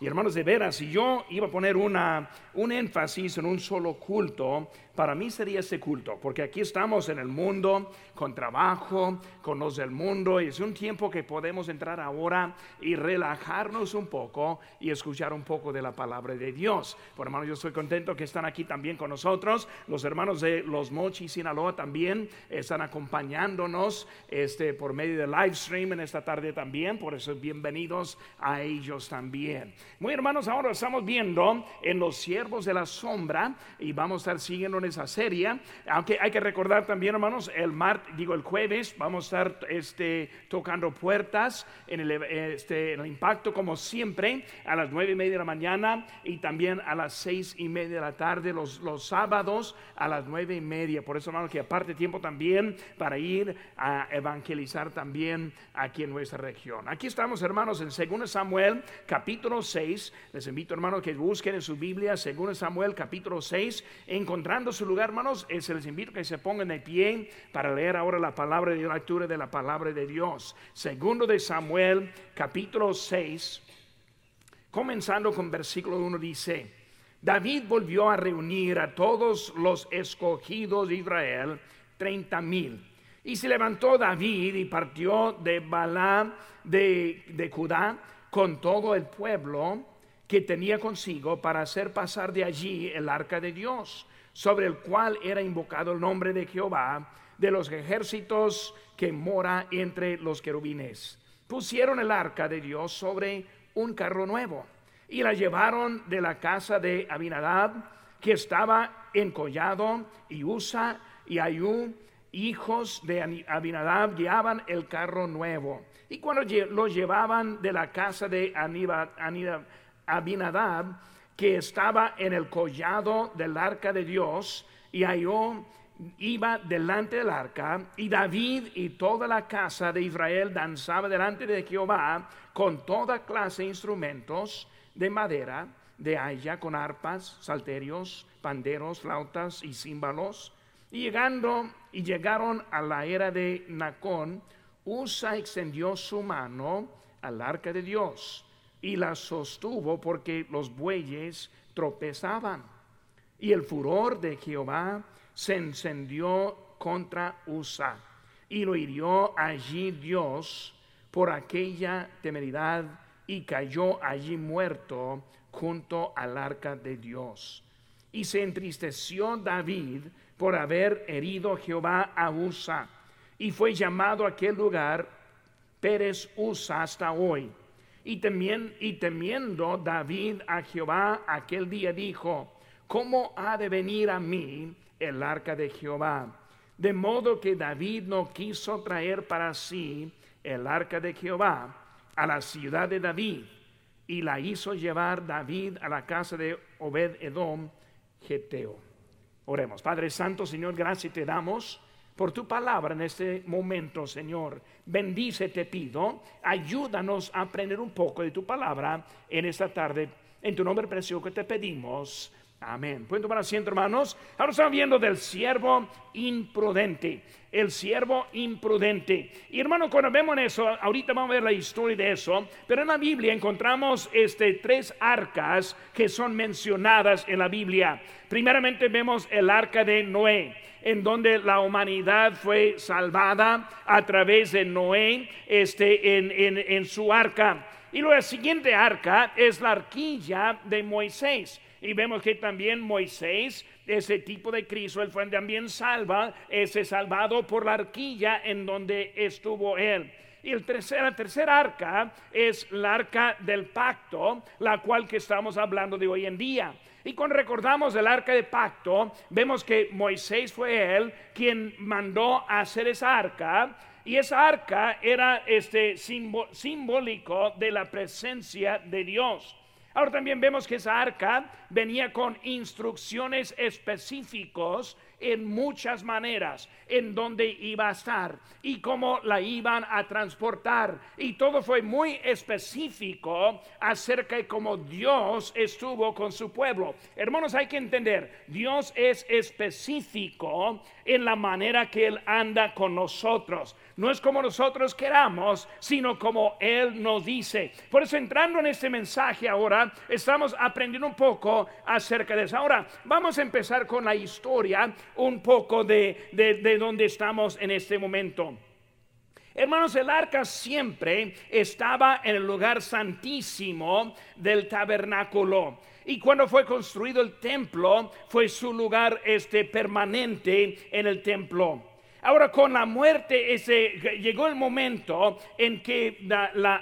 Y hermanos, de veras, si yo iba a poner una, un énfasis en un solo culto, para mí sería ese culto, porque aquí estamos en el mundo, con trabajo, con los del mundo, y es un tiempo que podemos entrar ahora y relajarnos un poco y escuchar un poco de la palabra de Dios. Por hermanos, yo estoy contento que están aquí también con nosotros. Los hermanos de Los Mochis, Sinaloa también están acompañándonos este, por medio de live stream en esta tarde también, por eso bienvenidos a ellos también. Muy hermanos, ahora estamos viendo en los siervos de la sombra y vamos a estar siguiendo esa serie. Aunque hay que recordar también, hermanos, el martes, digo el jueves, vamos a estar este, tocando puertas en el, este, el impacto, como siempre, a las nueve y media de la mañana y también a las seis y media de la tarde, los, los sábados a las nueve y media. Por eso, hermanos, que aparte tiempo también para ir a evangelizar también aquí en nuestra región. Aquí estamos, hermanos, en 2 Samuel, capítulo 6. Les invito, hermanos, que busquen en su Biblia, 2 Samuel, capítulo 6, encontrando su lugar, hermanos, eh, se les invito que se pongan de pie para leer ahora la palabra de lectura de la palabra de Dios. Segundo de Samuel, capítulo 6, comenzando con versículo 1, dice, David volvió a reunir a todos los escogidos de Israel, treinta mil. Y se levantó David y partió de Balá de, de Judá con todo el pueblo que tenía consigo para hacer pasar de allí el arca de Dios sobre el cual era invocado el nombre de Jehová de los ejércitos que mora entre los querubines. Pusieron el arca de Dios sobre un carro nuevo y la llevaron de la casa de Abinadab, que estaba encollado, y Usa y Ayú, hijos de Abinadab, guiaban el carro nuevo. Y cuando lo llevaban de la casa de Abinadab, que estaba en el collado del arca de Dios y Ayó iba delante del arca y David y toda la casa de Israel danzaba delante de Jehová con toda clase de instrumentos de madera, de haya, con arpas, salterios, panderos, flautas y címbalos. Y llegando y llegaron a la era de Nacón, Usa extendió su mano al arca de Dios y la sostuvo porque los bueyes tropezaban. Y el furor de Jehová se encendió contra Usa y lo hirió allí Dios por aquella temeridad y cayó allí muerto junto al arca de Dios. Y se entristeció David por haber herido Jehová a Usa y fue llamado aquel lugar Pérez Usa hasta hoy y, temiendo David a Jehová aquel día dijo, ¿cómo ha de venir a mí el arca de Jehová? De modo que David no quiso traer para sí el arca de Jehová a la ciudad de David y la hizo llevar David a la casa de Obed Edom, Geteo. Oremos, Padre Santo, Señor, gracias te damos por tu palabra en este momento, Señor. Bendice, te pido. Ayúdanos a aprender un poco de tu palabra en esta tarde. En tu nombre precioso que te pedimos. Amén. Pueden tomar asiento, hermanos. Ahora estamos viendo del siervo imprudente. El siervo imprudente. Y hermano, cuando vemos eso, ahorita vamos a ver la historia de eso. Pero en la Biblia encontramos este, tres arcas que son mencionadas en la Biblia. Primeramente vemos el arca de Noé en donde la humanidad fue salvada a través de Noé este, en, su arca. Y luego la siguiente arca es la arquilla de Moisés. Y vemos que también Moisés, ese tipo de Cristo, él fue también salva, ese salvado por la arquilla en donde estuvo él. Y el tercer, la tercera arca es la arca del pacto, la cual que estamos hablando de hoy en día. Y cuando recordamos el arca de pacto, vemos que Moisés fue él quien mandó hacer esa arca. Y esa arca era este simbólico de la presencia de Dios. Ahora también vemos que esa arca venía con instrucciones específicos en muchas maneras en donde iba a estar y cómo la iban a transportar. Y todo fue muy específico acerca de cómo Dios estuvo con su pueblo. Hermanos, hay que entender, Dios es específico en la manera que Él anda con nosotros. No es como nosotros queramos, sino como Él nos dice. Por eso entrando en este mensaje ahora, estamos aprendiendo un poco acerca de eso. Ahora, vamos a empezar con la historia un poco de, de, de donde estamos en este momento. Hermanos, el arca siempre estaba en el lugar santísimo del tabernáculo. Y cuando fue construido el templo, fue su lugar este permanente en el templo. Ahora con la muerte llegó el momento en que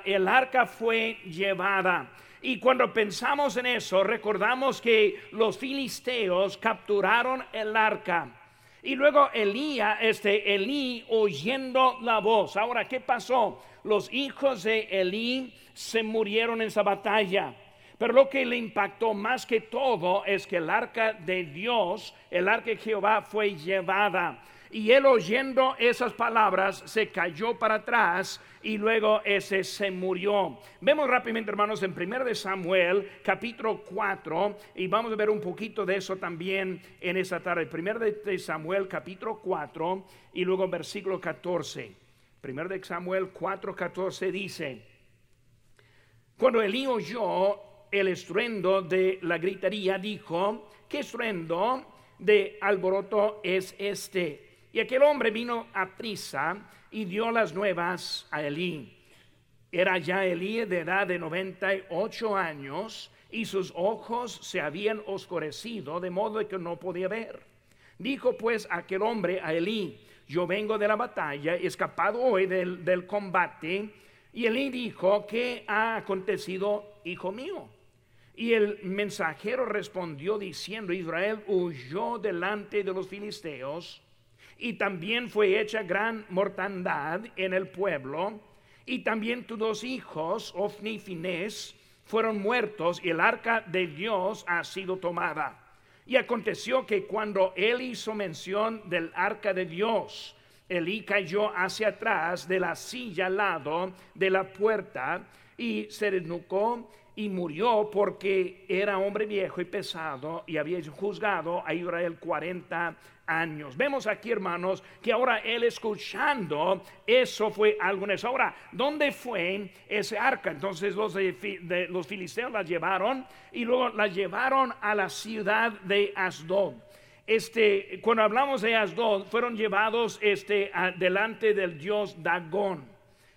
el arca fue llevada. Y cuando pensamos en eso, recordamos que los filisteos capturaron el arca. Y luego Elía, este Elí oyendo la voz. Ahora, ¿qué pasó? Los hijos de Elí se murieron en esa batalla. Pero lo que le impactó más que todo es que el arca de Dios, el arca de Jehová, fue llevada. Y él oyendo esas palabras se cayó para atrás y luego ese se murió. Vemos rápidamente, hermanos, en 1 de Samuel, capítulo 4, y vamos a ver un poquito de eso también en esta tarde. 1 de Samuel, capítulo 4, y luego versículo 14. 1 de Samuel 4, 14 dice, cuando Elí oyó el estruendo de la gritería, dijo, ¿qué estruendo de alboroto es este? Y aquel hombre vino a prisa y dio las nuevas a Elí. Era ya Elí de edad de 98 años y sus ojos se habían oscurecido de modo que no podía ver. Dijo pues aquel hombre a Elí, yo vengo de la batalla, escapado hoy del, del combate. Y Elí dijo, ¿qué ha acontecido, hijo mío? Y el mensajero respondió diciendo, Israel huyó delante de los filisteos y también fue hecha gran mortandad en el pueblo, y también tus dos hijos, Ofni y Finés, fueron muertos, y el arca de Dios ha sido tomada. Y aconteció que cuando él hizo mención del arca de Dios, Elí cayó hacia atrás de la silla al lado de la puerta y se desnucó y murió porque era hombre viejo y pesado y había juzgado a Israel 40 años. Vemos aquí, hermanos, que ahora él escuchando eso fue algo en. Ahora, ¿dónde fue ese arca? Entonces los, de, los filisteos la llevaron y luego la llevaron a la ciudad de Asdod. Este, cuando hablamos de Asdod, fueron llevados este, delante del dios Dagón.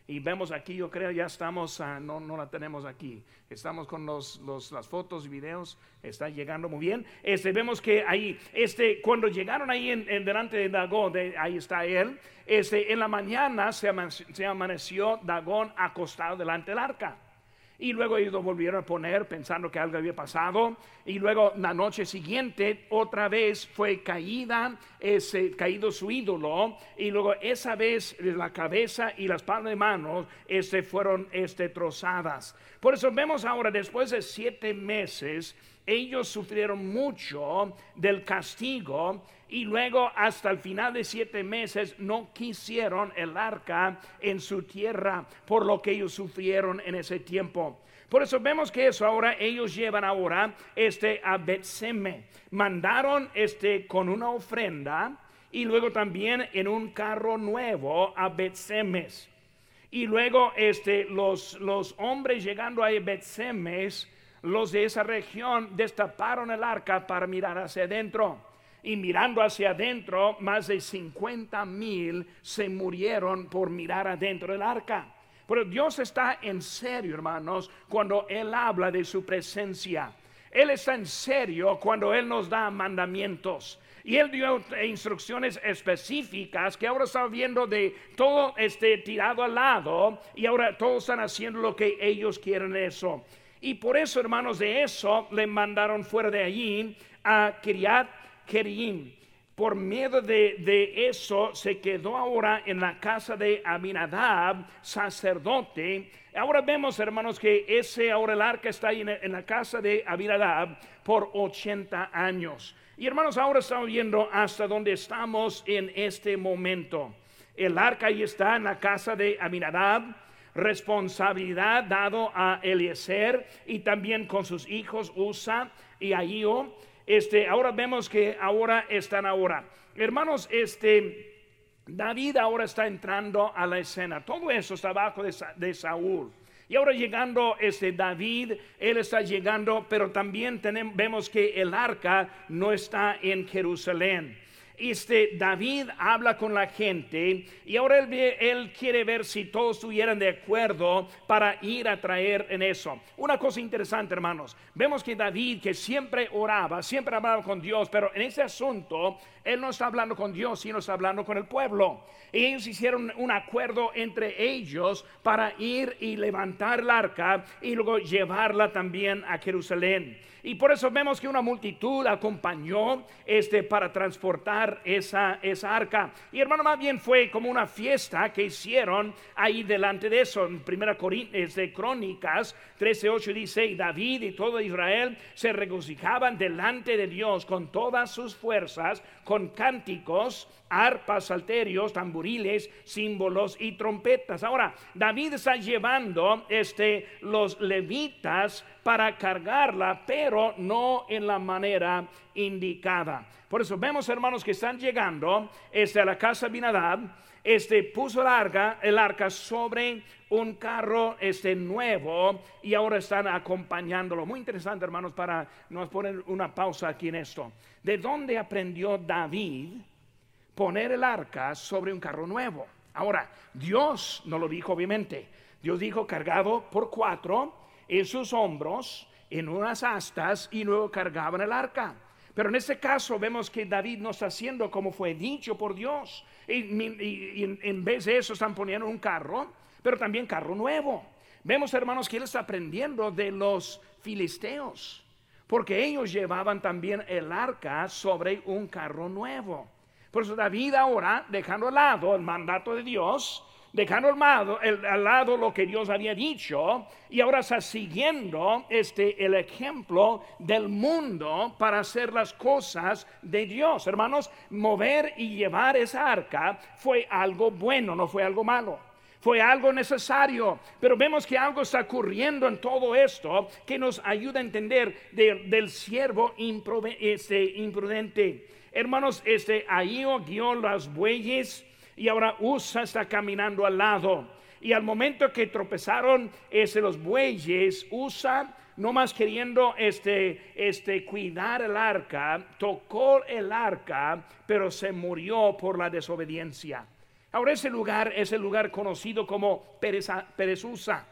Y vemos aquí, yo creo, ya estamos, ah, no, no la tenemos aquí. Estamos con los, las fotos y videos, está llegando muy bien. Este, vemos que ahí, este, cuando llegaron ahí en, delante de Dagón, ahí está él, este, en la mañana se, se amaneció Dagón acostado delante del arca. Y luego ellos lo volvieron a poner pensando que algo había pasado. Y luego la noche siguiente otra vez fue caída, caído su ídolo. Y luego esa vez la cabeza y las palmas de manos este, fueron este, trozadas. Por eso vemos ahora, después de siete meses, ellos sufrieron mucho del castigo y luego hasta el final de siete meses no quisieron el arca en su tierra por lo que ellos sufrieron en ese tiempo. Por eso vemos que eso ahora ellos llevan ahora este a Betseme. Mandaron este con una ofrenda y luego también en un carro nuevo a Betsemes. Y luego este los, los hombres llegando a Betsemes, los de esa región destaparon el arca para mirar hacia adentro y mirando hacia adentro, más de 50 mil se murieron por mirar adentro del arca. Pero Dios está en serio, hermanos, cuando Él habla de su presencia. Él está en serio cuando Él nos da mandamientos. Y Él dio instrucciones específicas que ahora están viendo de todo este tirado al lado y ahora todos están haciendo lo que ellos quieren eso. Y por eso, hermanos, de eso le mandaron fuera de allí a Kiriat por miedo de, de, eso se quedó ahora en la casa de Aminadab, sacerdote. Ahora vemos, hermanos, que ese ahora el arca está en, en la casa de Aminadab por 80 años. Y hermanos, ahora estamos viendo hasta donde estamos en este momento. El arca ahí está en la casa de Aminadab responsabilidad dado a Eliezer y también con sus hijos Usa y Ahío. Este, ahora vemos que ahora están ahora. Hermanos, este, David ahora está entrando a la escena. Todo eso está abajo de, Saúl. Y ahora llegando este David, él está llegando, pero también tenemos, vemos que el arca no está en Jerusalén este David habla con la gente y ahora él, quiere ver si todos estuvieran de acuerdo para ir a traer en eso. Una cosa interesante, hermanos, vemos que David, que siempre oraba, siempre hablaba con Dios, pero en ese asunto él no está hablando con Dios, sino está hablando con el pueblo. Y ellos hicieron un acuerdo entre ellos para ir y levantar el arca y luego llevarla también a Jerusalén. Y por eso vemos que una multitud acompañó este para transportar esa, esa arca. Y hermano, más bien fue como una fiesta que hicieron ahí delante de eso. En primera de Crónicas 13:8 dice, David y todo Israel se regocijaban delante de Dios con todas sus fuerzas, con cánticos, arpas, salterios, tamboriles, símbolos y trompetas. Ahora, David está llevando este, los levitas para cargarla, pero no en la manera indicada. Por eso vemos, hermanos, que están llegando este, a la casa de Binadab, este puso el arca, el arca sobre un carro este nuevo y ahora están acompañándolo. Muy interesante, hermanos, para nos poner una pausa aquí en esto. ¿De dónde aprendió David poner el arca sobre un carro nuevo? Ahora, Dios no lo dijo obviamente. Dios dijo cargado por cuatro en sus hombros, en unas astas y luego cargaban el arca. Pero en este caso vemos que David no está haciendo como fue dicho por Dios. Y, en, vez de eso están poniendo un carro, pero también carro nuevo. Vemos, hermanos, que él está aprendiendo de los filisteos, porque ellos llevaban también el arca sobre un carro nuevo. Por eso David ahora, dejando al lado el mandato de Dios, dejando al lado, lo que Dios había dicho y ahora está siguiendo este el ejemplo del mundo para hacer las cosas de Dios. Hermanos, mover y llevar esa arca fue algo bueno, no fue algo malo. Fue algo necesario, pero vemos que algo está ocurriendo en todo esto que nos ayuda a entender del siervo este, imprudente. Hermanos, este ahí guió las bueyes y ahora Usa está caminando al lado. Y al momento que tropezaron ese, los bueyes, Usa, no más queriendo este, este, cuidar el arca, tocó el arca, pero se murió por la desobediencia. Ahora ese lugar es el lugar conocido como Perezusa.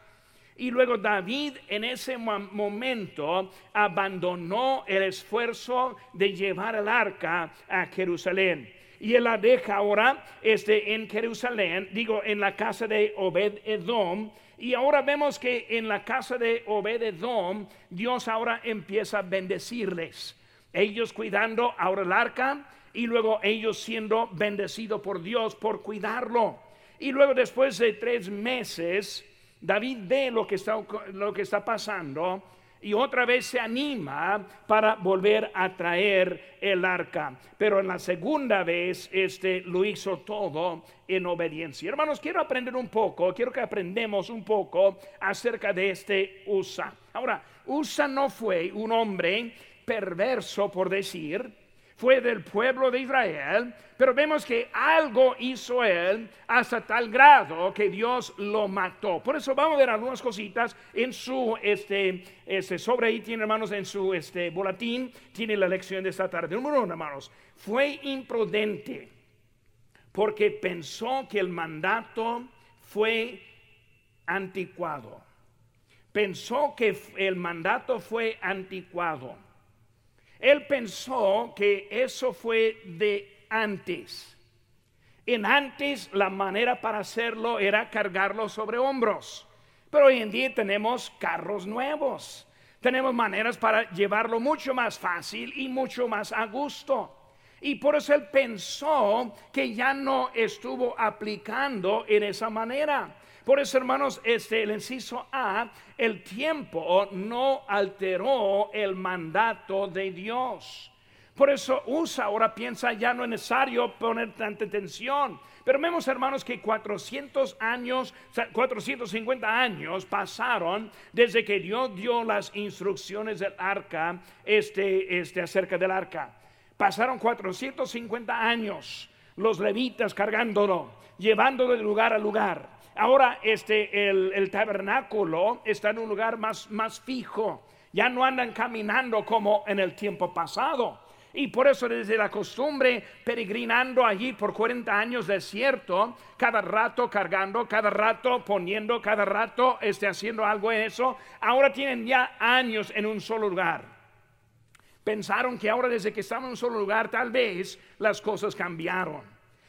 Y luego David en ese momento abandonó el esfuerzo de llevar el arca a Jerusalén y él la deja ahora este, en Jerusalén, digo, en la casa de Obed Edom. Y ahora vemos que en la casa de Obed Edom, Dios ahora empieza a bendecirles. Ellos cuidando ahora el arca y luego ellos siendo bendecidos por Dios por cuidarlo. Y luego después de tres meses, David ve lo que está, lo que está pasando y otra vez se anima para volver a traer el arca. Pero en la segunda vez este lo hizo todo en obediencia. Hermanos, quiero aprender un poco, quiero que aprendamos un poco acerca de este Usa. Ahora, Usa no fue un hombre perverso por decir, fue del pueblo de Israel, pero vemos que algo hizo él hasta tal grado que Dios lo mató. Por eso vamos a ver algunas cositas en su, este, este sobre ahí tiene hermanos en su este, boletín, tiene la lección de esta tarde. Número uno, hermanos, fue imprudente porque pensó que el mandato fue anticuado. Pensó que el mandato fue anticuado. Él pensó que eso fue de antes. En antes la manera para hacerlo era cargarlo sobre hombros. Pero hoy en día tenemos carros nuevos. Tenemos maneras para llevarlo mucho más fácil y mucho más a gusto. Y por eso él pensó que ya no estuvo aplicando en esa manera. Por eso, hermanos, este, el inciso A, el tiempo no alteró el mandato de Dios. Por eso usa, ahora piensa, ya no es necesario poner tanta atención. Pero vemos, hermanos, que 400 años, 450 años pasaron desde que Dios dio las instrucciones del arca, este, este, acerca del arca. Pasaron 450 años los levitas cargándolo, llevándolo de lugar a lugar. Ahora este, el, tabernáculo está en un lugar más, más fijo. Ya no andan caminando como en el tiempo pasado. Y por eso desde la costumbre, peregrinando allí por 40 años desierto, cada rato cargando, cada rato poniendo, cada rato este, haciendo algo en eso, ahora tienen ya años en un solo lugar. Pensaron que ahora desde que estamos en un solo lugar, tal vez las cosas cambiaron.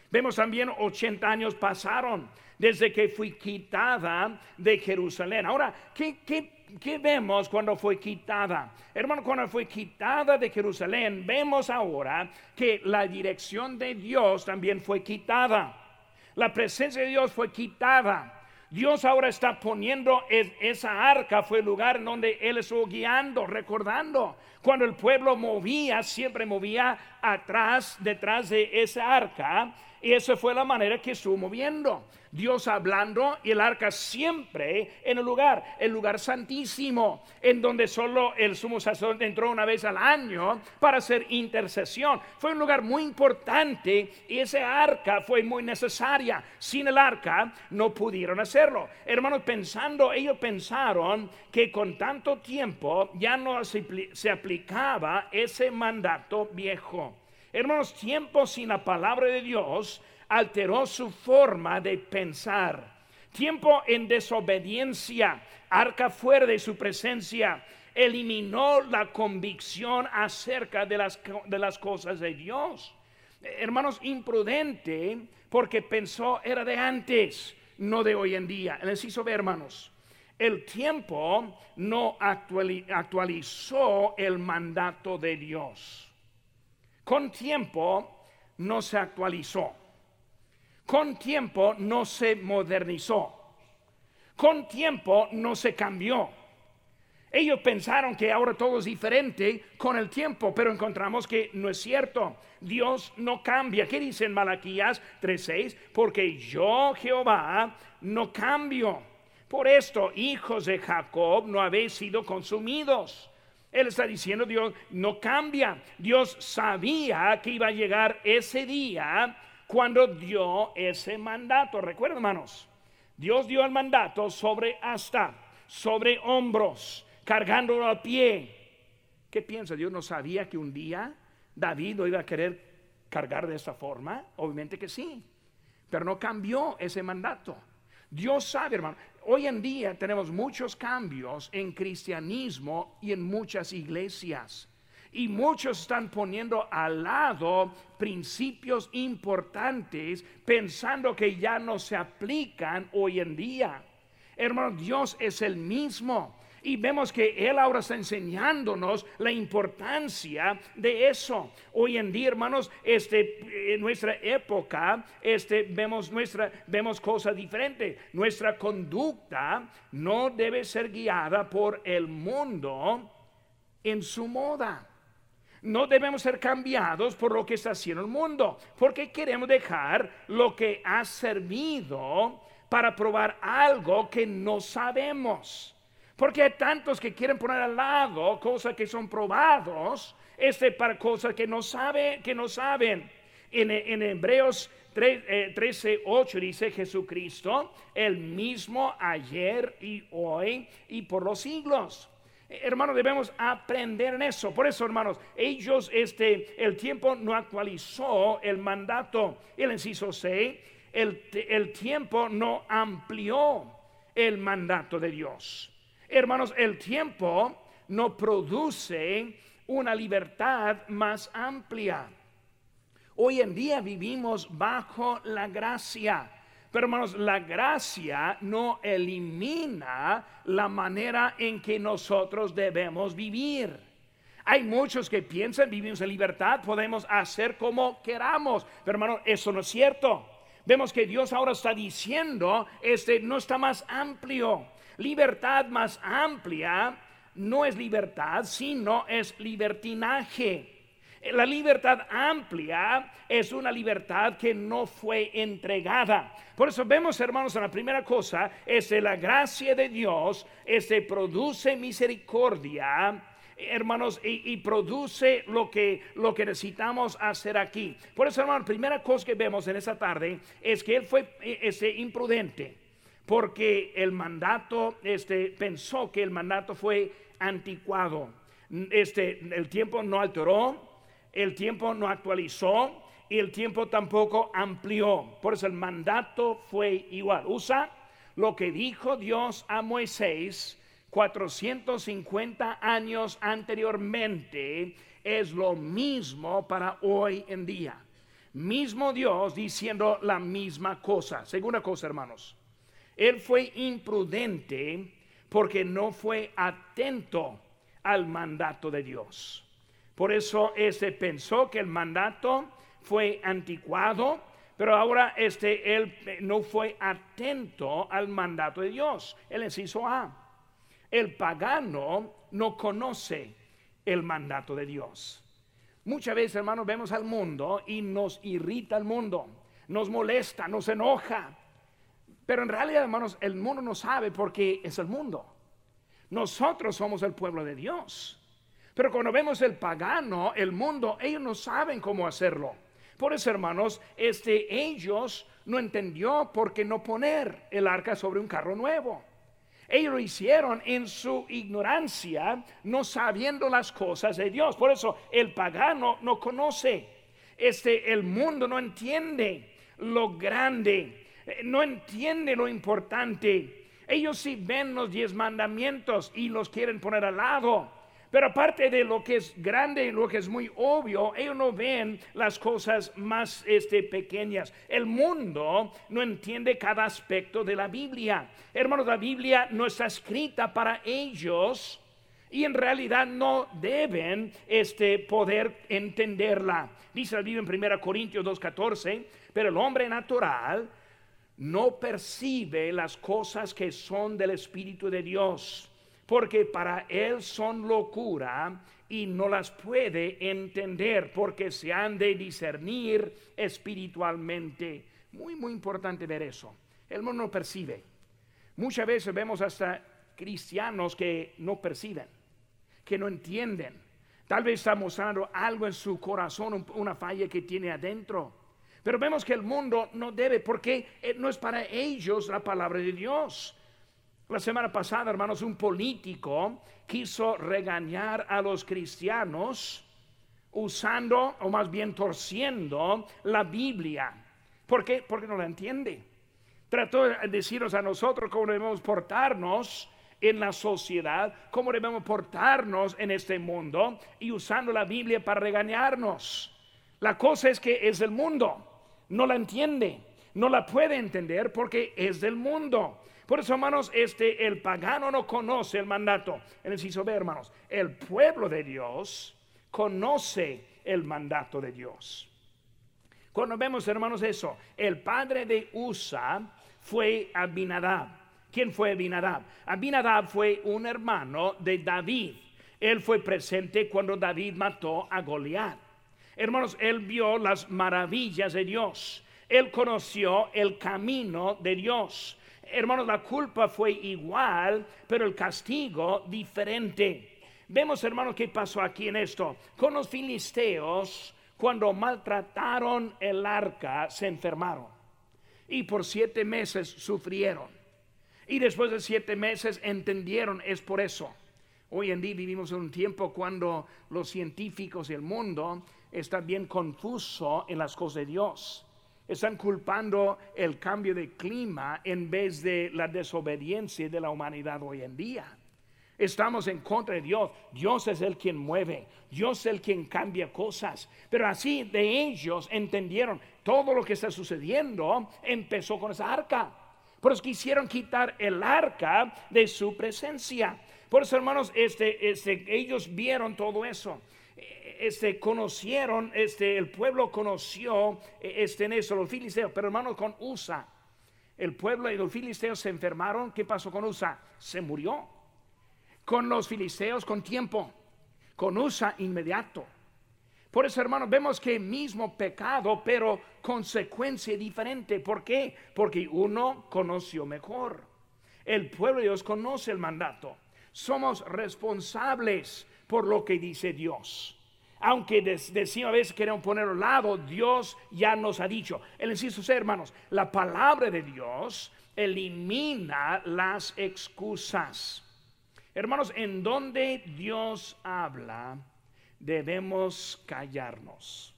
Vemos también 80 años pasaron desde que fui quitada de Jerusalén. Ahora, ¿qué, vemos cuando fue quitada? Hermano, cuando fue quitada de Jerusalén, vemos ahora que la dirección de Dios también fue quitada. La presencia de Dios fue quitada. Dios ahora está poniendo esa arca, fue el lugar donde Él estuvo guiando, recordando. Cuando el pueblo movía, siempre movía atrás, detrás de esa arca. Y esa fue la manera que estuvo moviendo. Dios hablando y el arca siempre en el lugar, el lugar santísimo, en donde solo el sumo sacerdote entró una vez al año para hacer intercesión. Fue un lugar muy importante y esa arca fue muy necesaria. Sin el arca no pudieron hacerlo. Hermanos, pensando, ellos pensaron que con tanto tiempo ya no se, se aplicaba ese mandato viejo. Hermanos, tiempo sin la palabra de Dios alteró su forma de pensar. Tiempo en desobediencia, arca fuera de su presencia, eliminó la convicción acerca de las, de las cosas de Dios. Hermanos, imprudente porque pensó era de antes, no de hoy en día. Les hizo ver, hermanos, el tiempo no actualizó el mandato de Dios. Con tiempo no se actualizó. Con tiempo no se modernizó. Con tiempo no se cambió. Ellos pensaron que ahora todo es diferente con el tiempo, pero encontramos que no es cierto. Dios no cambia. ¿Qué dice en Malaquías 3:6? Porque yo, Jehová, no cambio. Por esto, hijos de Jacob, no habéis sido consumidos. Él está diciendo, Dios no cambia. Dios sabía que iba a llegar ese día cuando dio ese mandato. Recuerden, hermanos, Dios dio el mandato sobre hasta, sobre hombros, cargándolo a pie. ¿Qué piensa? Dios no sabía que un día David iba a querer cargar de esa forma. Obviamente que sí, pero no cambió ese mandato. Dios sabe, hermano. Hoy en día tenemos muchos cambios en cristianismo y en muchas iglesias. Y muchos están poniendo al lado principios importantes pensando que ya no se aplican hoy en día. Hermano, Dios es el mismo. Y vemos que Él ahora está enseñándonos la importancia de eso. Hoy en día, hermanos, este, en nuestra época, este, vemos, nuestra, vemos cosas diferentes. Nuestra conducta no debe ser guiada por el mundo en su moda. No debemos ser cambiados por lo que está haciendo el mundo, porque queremos dejar lo que ha servido para probar algo que no sabemos. Porque hay tantos que quieren poner al lado cosas que son probados, este para cosas que no sabe, que no saben. En, en Hebreos 13, 8 eh, dice Jesucristo, el mismo ayer y hoy y por los siglos. Hermanos, debemos aprender en eso. Por eso, hermanos, ellos, este, el tiempo no actualizó el mandato. El inciso 6, el, el tiempo no amplió el mandato de Dios. Hermanos, el tiempo no produce una libertad más amplia. Hoy en día vivimos bajo la gracia. Pero hermanos, la gracia no elimina la manera en que nosotros debemos vivir. Hay muchos que piensan, vivimos en libertad, podemos hacer como queramos. Pero hermano, eso no es cierto. Vemos que Dios ahora está diciendo, este no está más amplio. Libertad más amplia no es libertad, sino es libertinaje. La libertad amplia es una libertad que no fue entregada. Por eso vemos, hermanos, la primera cosa, es la gracia de Dios, este produce misericordia, hermanos, y, produce lo que, lo que necesitamos hacer aquí. Por eso, hermanos, primera cosa que vemos en esa tarde es que él fue este, imprudente, porque el mandato, este, pensó que el mandato fue anticuado. Este, el tiempo no alteró, el tiempo no actualizó y el tiempo tampoco amplió. Por eso el mandato fue igual. Usa lo que dijo Dios a Moisés 450 años anteriormente es lo mismo para hoy en día. Mismo Dios diciendo la misma cosa. Segunda cosa, hermanos. Él fue imprudente porque no fue atento al mandato de Dios. Por eso este pensó que el mandato fue anticuado, pero ahora este él no fue atento al mandato de Dios. El inciso A. El pagano no conoce el mandato de Dios. Muchas veces, hermanos, vemos al mundo y nos irrita el mundo, nos molesta, nos enoja. Pero en realidad, hermanos, el mundo no sabe porque es el mundo. Nosotros somos el pueblo de Dios. Pero cuando vemos el pagano, el mundo, ellos no saben cómo hacerlo. Por eso, hermanos, este, ellos no entendió por qué no poner el arca sobre un carro nuevo. Ellos lo hicieron en su ignorancia, no sabiendo las cosas de Dios. Por eso el pagano no conoce. Este, el mundo no entiende lo grande, eh, no entiende lo importante. Ellos sí ven los diez mandamientos y los quieren poner al lado. Pero aparte de lo que es grande y lo que es muy obvio, ellos no ven las cosas más este, pequeñas. El mundo no entiende cada aspecto de la Biblia. Hermanos, la Biblia no está escrita para ellos y en realidad no deben este, poder entenderla. Dice la Biblia en 1 Corintios 2.14, pero el hombre natural no percibe las cosas que son del Espíritu de Dios porque para él son locura y no las puede entender porque se han de discernir espiritualmente. Muy, muy importante ver eso. El mundo no percibe. Muchas veces vemos hasta cristianos que no perciben, que no entienden. Tal vez está mostrando algo en su corazón, una falla que tiene adentro. Pero vemos que el mundo no debe, porque eh, no es para ellos la palabra de Dios. La semana pasada, hermanos, un político quiso regañar a los cristianos usando, o más bien torciendo, la Biblia. ¿Por qué? Porque no la entiende. Trató de decirnos a nosotros cómo debemos portarnos en la sociedad, cómo debemos portarnos en este mundo y usando la Biblia para regañarnos. La cosa es que es del mundo, no la entiende, no la puede entender porque es del mundo. Por eso, hermanos, este, el pagano no conoce el mandato. En el ciso B, hermanos, el pueblo de Dios conoce el mandato de Dios. Cuando vemos, hermanos, eso, el padre de Usa fue Abinadab. ¿Quién fue Abinadab? Abinadab fue un hermano de David. Él fue presente cuando David mató a Goliat. Hermanos, él vio las maravillas de Dios. Él conoció el camino de Dios. Hermanos, la culpa fue igual, pero el castigo diferente. Vemos, hermanos, qué pasó aquí en esto. Con los filisteos, cuando maltrataron el arca, se enfermaron. Y por siete meses sufrieron. Y después de siete meses entendieron, es por eso. Hoy en día vivimos en un tiempo cuando los científicos y el mundo están bien confusos en las cosas de Dios están culpando el cambio de clima en vez de la desobediencia de la humanidad hoy en día. Estamos en contra de Dios. Dios es el quien mueve. Dios es el quien cambia cosas. Pero así de ellos entendieron todo lo que está sucediendo. Empezó con esa arca. Por eso quisieron quitar el arca de su presencia. Por eso, hermanos, este, este, ellos vieron todo eso. Este, conocieron, este, el pueblo conoció este, en eso, los filisteos, pero hermanos, con USA, el pueblo y los filisteos se enfermaron. ¿Qué pasó con USA? Se murió. Con los filisteos, con tiempo, con USA inmediato. Por eso, hermanos, vemos que mismo pecado, pero consecuencia diferente. ¿Por qué? Porque uno conoció mejor. El pueblo de Dios conoce el mandato. Somos responsables por lo que dice Dios. Aunque decimos a veces queremos ponerlo al lado, Dios ya nos ha dicho. El inciso hermanos, la palabra de Dios elimina las excusas. Hermanos, en donde Dios habla, debemos callarnos.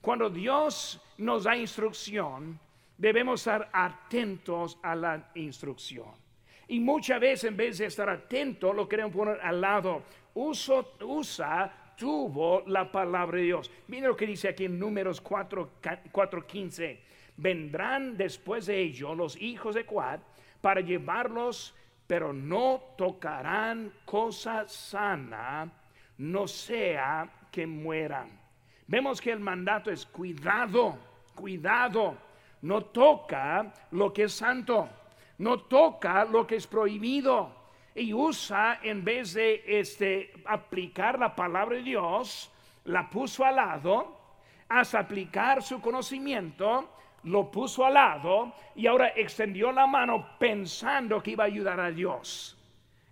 Cuando Dios nos da instrucción, debemos estar atentos a la instrucción. Y muchas veces en vez de estar atento, lo queremos poner al lado. Uso, usa, tuvo la palabra de Dios. Mira lo que dice aquí en números 4.15. Vendrán después de ello los hijos de Cuad para llevarlos, pero no tocarán cosa sana no sea que mueran. Vemos que el mandato es cuidado, cuidado. No toca lo que es santo, no toca lo que es prohibido. Y usa, en vez de este, aplicar la palabra de Dios, la puso al lado, hasta aplicar su conocimiento, lo puso al lado y ahora extendió la mano pensando que iba a ayudar a Dios.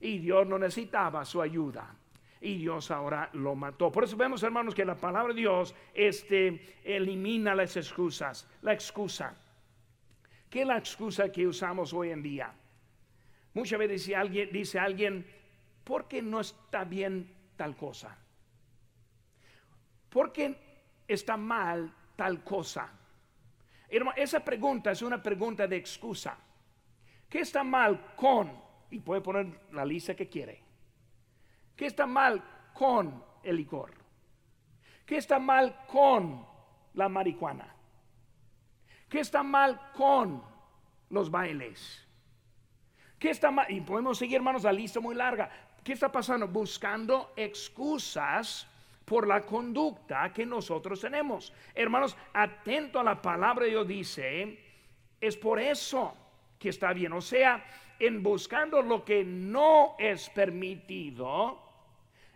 Y Dios no necesitaba su ayuda y Dios ahora lo mató. Por eso vemos, hermanos, que la palabra de Dios este, elimina las excusas. La excusa. ¿Qué es la excusa que usamos hoy en día? Muchas veces dice alguien, dice alguien, ¿por qué no está bien tal cosa? ¿Por qué está mal tal cosa? Hermano, esa pregunta es una pregunta de excusa. ¿Qué está mal con? Y puede poner la lista que quiere. ¿Qué está mal con el licor? ¿Qué está mal con la marihuana? ¿Qué está mal con los bailes? ¿Qué está? Y podemos seguir, hermanos, la lista muy larga. ¿Qué está pasando? Buscando excusas por la conducta que nosotros tenemos. Hermanos, atento a la palabra de Dios dice, es por eso que está bien. O sea, en buscando lo que no es permitido,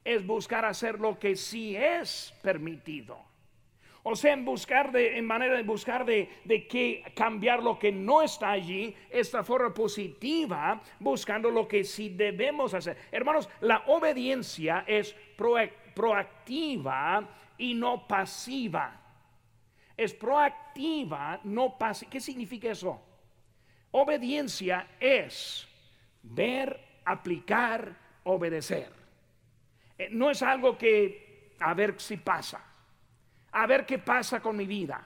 es buscar hacer lo que sí es permitido. O sea, en buscar de, en manera de buscar de, de que cambiar lo que no está allí, esta forma positiva, buscando lo que sí debemos hacer. Hermanos, la obediencia es proactiva y no pasiva. Es proactiva, no pasiva. ¿Qué significa eso? Obediencia es ver, aplicar, obedecer. Eh, no es algo que a ver si pasa, a ver qué pasa con mi vida.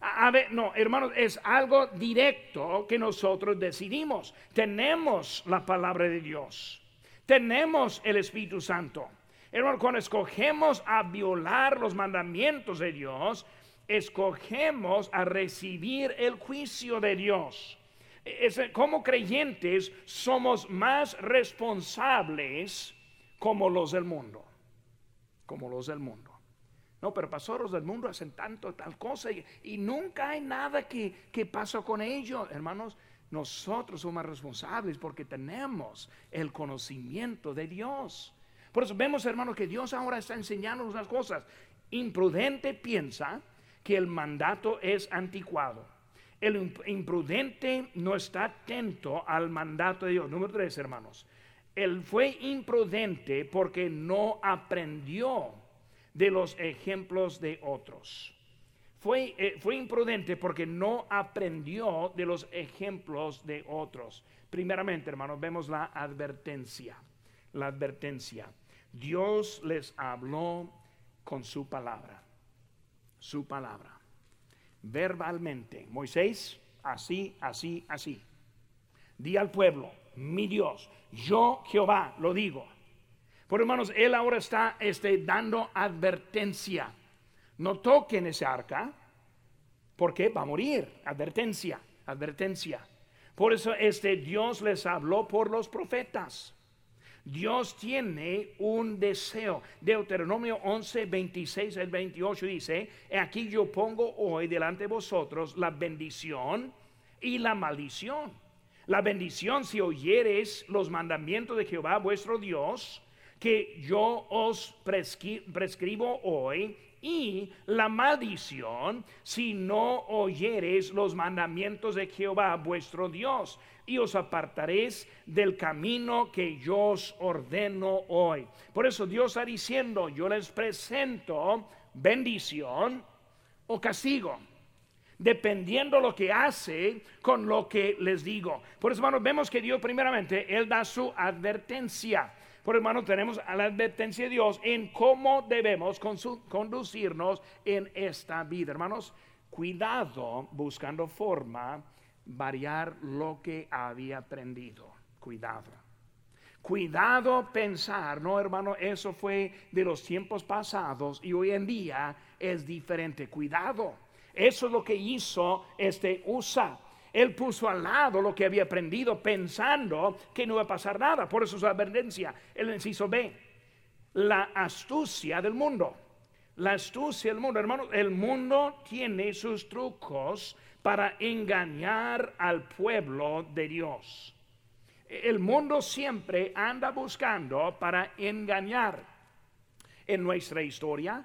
A, ver, no, hermanos, es algo directo que nosotros decidimos. Tenemos la palabra de Dios, tenemos el Espíritu Santo. Hermanos, cuando escogemos a violar los mandamientos de Dios, escogemos a recibir el juicio de Dios. como creyentes somos más responsables como los del mundo, como los del mundo. No, pero pasoros del mundo hacen tanto, tal cosa y, nunca hay nada que, que pasa con ellos. Hermanos, nosotros somos responsables porque tenemos el conocimiento de Dios. Por eso vemos, hermanos, que Dios ahora está enseñándonos las cosas. Imprudente piensa que el mandato es anticuado. El imprudente no está atento al mandato de Dios. Número tres, hermanos. Él fue imprudente porque no aprendió de los ejemplos de otros. Fue, eh, fue, imprudente porque no aprendió de los ejemplos de otros. Primeramente, hermanos, vemos la advertencia. La advertencia. Dios les habló con su palabra. Su palabra. Verbalmente. Moisés, así, así, así. Di al pueblo, mi Dios, yo Jehová lo digo. Por hermanos, él ahora está este, dando advertencia. No toquen ese arca, porque va a morir. Advertencia, advertencia. Por eso este Dios les habló por los profetas. Dios tiene un deseo. Deuteronomio 11, 26 al 28 dice, aquí yo pongo hoy delante de vosotros la bendición y la maldición. La bendición si oyeres los mandamientos de Jehová vuestro Dios, que yo os prescribo hoy, y la maldición si no oyeres los mandamientos de Jehová vuestro Dios y os apartaréis del camino que yo os ordeno hoy. Por eso Dios está diciendo, yo les presento bendición o castigo dependiendo lo que hace con lo que les digo. Por eso, hermanos, vemos que Dios primeramente, Él da su advertencia. Por hermano, tenemos a la advertencia de Dios en cómo debemos conducirnos en esta vida. Hermanos, cuidado buscando forma variar lo que había aprendido. Cuidado. Cuidado pensar, no hermano, eso fue de los tiempos pasados y hoy en día es diferente. Cuidado. Eso es lo que hizo este USA. Él puso al lado lo que había aprendido pensando que no iba a pasar nada. Por eso su advertencia, el inciso B, la astucia del mundo. La astucia del mundo, hermano, el mundo tiene sus trucos para engañar al pueblo de Dios. El mundo siempre anda buscando para engañar. En nuestra historia,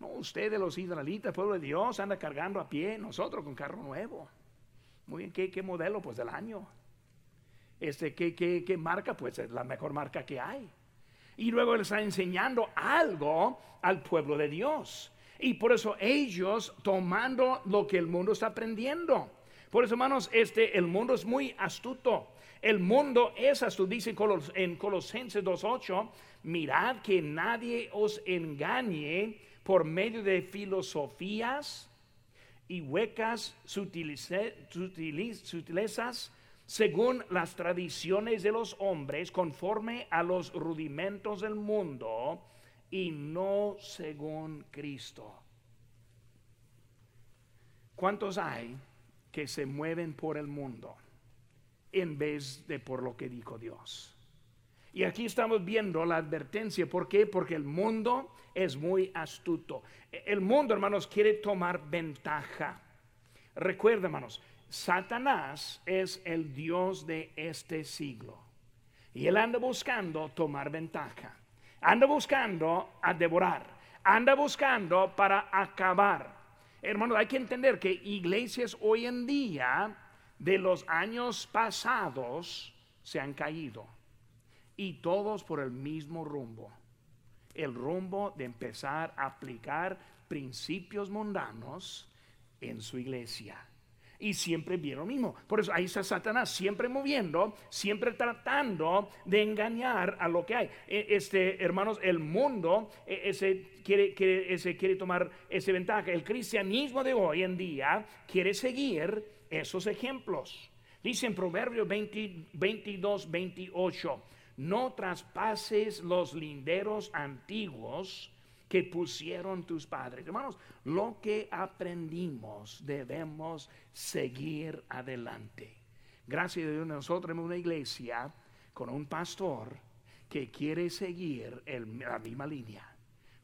no, usted de los israelitas, pueblo de Dios, anda cargando a pie, nosotros con carro nuevo. Muy bien, ¿qué, qué modelo? Pues del año. Este, ¿qué, qué, qué marca? Pues es la mejor marca que hay. Y luego le está enseñando algo al pueblo de Dios. Y por eso ellos tomando lo que el mundo está aprendiendo. Por eso, hermanos, este, el mundo es muy astuto. El mundo es astuto, dice en Colosenses 2.8, mirad que nadie os engañe por medio de filosofías y huecas sutilezas según las tradiciones de los hombres, conforme a los rudimentos del mundo y no según Cristo. ¿Cuántos hay que se mueven por el mundo en vez de por lo que dijo Dios? Y aquí estamos viendo la advertencia. ¿Por qué? Porque el mundo es muy astuto. El mundo, hermanos, quiere tomar ventaja. Recuerda, hermanos, Satanás es el Dios de este siglo. Y él anda buscando tomar ventaja anda buscando a devorar, anda buscando para acabar. Hermanos, hay que entender que iglesias hoy en día de los años pasados se han caído y todos por el mismo rumbo. El rumbo de empezar a aplicar principios mundanos en su iglesia y siempre vieron lo mismo. Por eso ahí está Satanás, siempre moviendo, siempre tratando de engañar a lo que hay. E, este, hermanos, el mundo e, ese quiere, ese quiere tomar ese ventaja. El cristianismo de hoy en día quiere seguir esos ejemplos. Dice en Proverbios 22, 28, no traspases los linderos antiguos que pusieron tus padres. Hermanos, lo que aprendimos debemos seguir adelante. Gracias a Dios, nosotros en una iglesia con un pastor que quiere seguir la misma línea.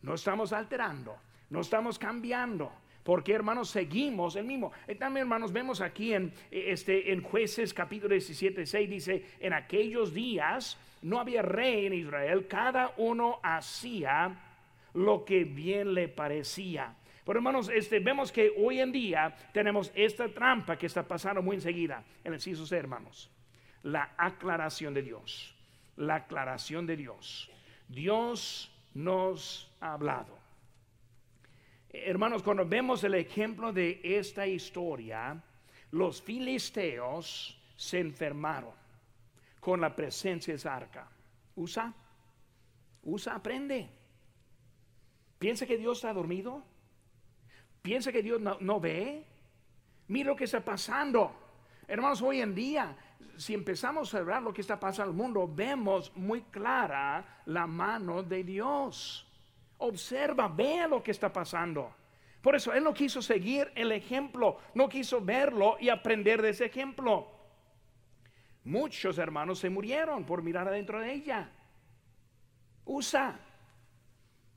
No estamos alterando, no estamos cambiando. Porque hermanos, seguimos el mismo. Eh, también hermanos, vemos aquí en, eh, este, en jueces capítulo 17, 6 dice, en aquellos días no había rey en Israel, cada uno hacía lo que bien le parecía. Pero hermanos, este, vemos que hoy en día tenemos esta trampa que está pasando muy enseguida en el inciso C, hermanos. La aclaración de Dios. La aclaración de Dios. Dios nos ha hablado. Hermanos, cuando vemos el ejemplo de esta historia, los filisteos se enfermaron con la presencia de esa arca. Usa, usa, aprende. ¿Piensa que Dios está dormido? ¿Piensa que Dios no, ve? Mira lo que está pasando. Hermanos, hoy en día, si empezamos a ver lo que está pasando el mundo, vemos muy clara la mano de Dios. Observa, vea lo que está pasando. Por eso Él no quiso seguir el ejemplo, no quiso verlo y aprender de ese ejemplo. Muchos hermanos se murieron por mirar adentro de ella. Usa.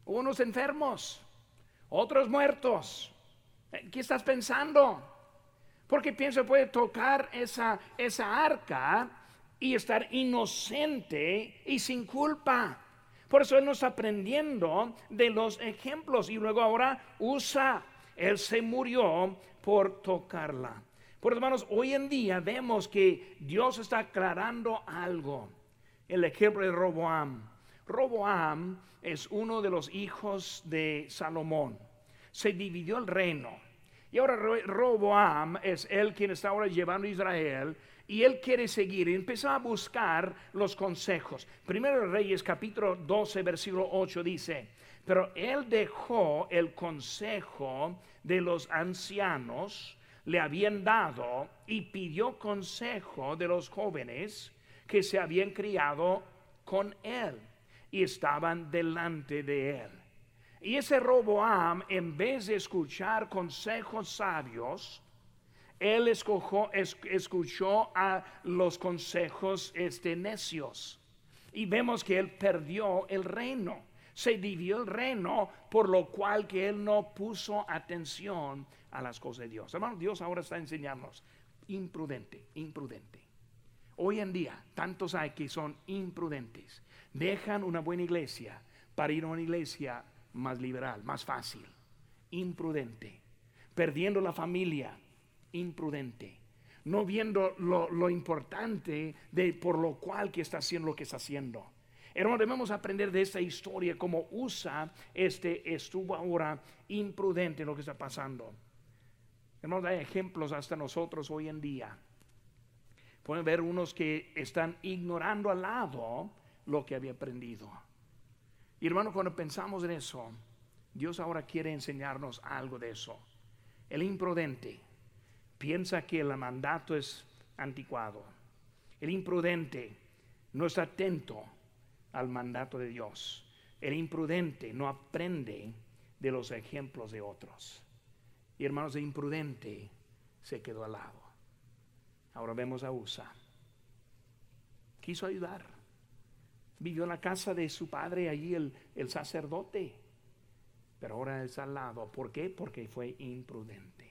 Unos enfermos, otros muertos. Eh, ¿Qué estás pensando? Porque pienso puede tocar esa, esa arca y estar inocente y sin culpa. Por eso Él nos aprendiendo de los ejemplos y luego ahora usa. Él se murió por tocarla. Por hermanos, hoy en día vemos que Dios está aclarando algo. El ejemplo de Roboam. Roboam es uno de los hijos de Salomón. Se dividió el reino. Y ahora Roboam es él quien está ahora llevando a Israel y él quiere seguir empezó a buscar los consejos. Primero Reyes capítulo 12 versículo 8 dice, pero él dejó el consejo de los ancianos, le habían dado y pidió consejo de los jóvenes que se habían criado con él y estaban delante de él. Y ese Roboam, en vez de escuchar consejos sabios, él escuchó a los consejos este, necios. Y vemos que él perdió el reino. Se dividió el reino, por lo cual que él no puso atención a las cosas de Dios. Hermano, Dios ahora está enseñándonos. Imprudente, imprudente. Hoy en día, tantos hay que son imprudentes. Dejan una buena iglesia para ir a una iglesia más liberal, más fácil. Imprudente. Perdiendo la familia, imprudente, no viendo lo, importante de por lo cual que está haciendo lo que está haciendo. Hermano, debemos aprender de esta historia como usa este estuvo ahora imprudente lo que está pasando. Hermanos, hay ejemplos hasta nosotros hoy en día. Pueden ver unos que están ignorando al lado lo que había aprendido. Y hermano, cuando pensamos en eso, Dios ahora quiere enseñarnos algo de eso. El imprudente piensa que el mandato es anticuado. El imprudente no está atento al mandato de Dios. El imprudente no aprende de los ejemplos de otros. Y hermanos, el imprudente se quedó al lado. Ahora vemos a Usa. Quiso ayudar. Vivió en la casa de su padre allí el, el sacerdote. Pero ahora es al lado. ¿Por qué? Porque fue imprudente.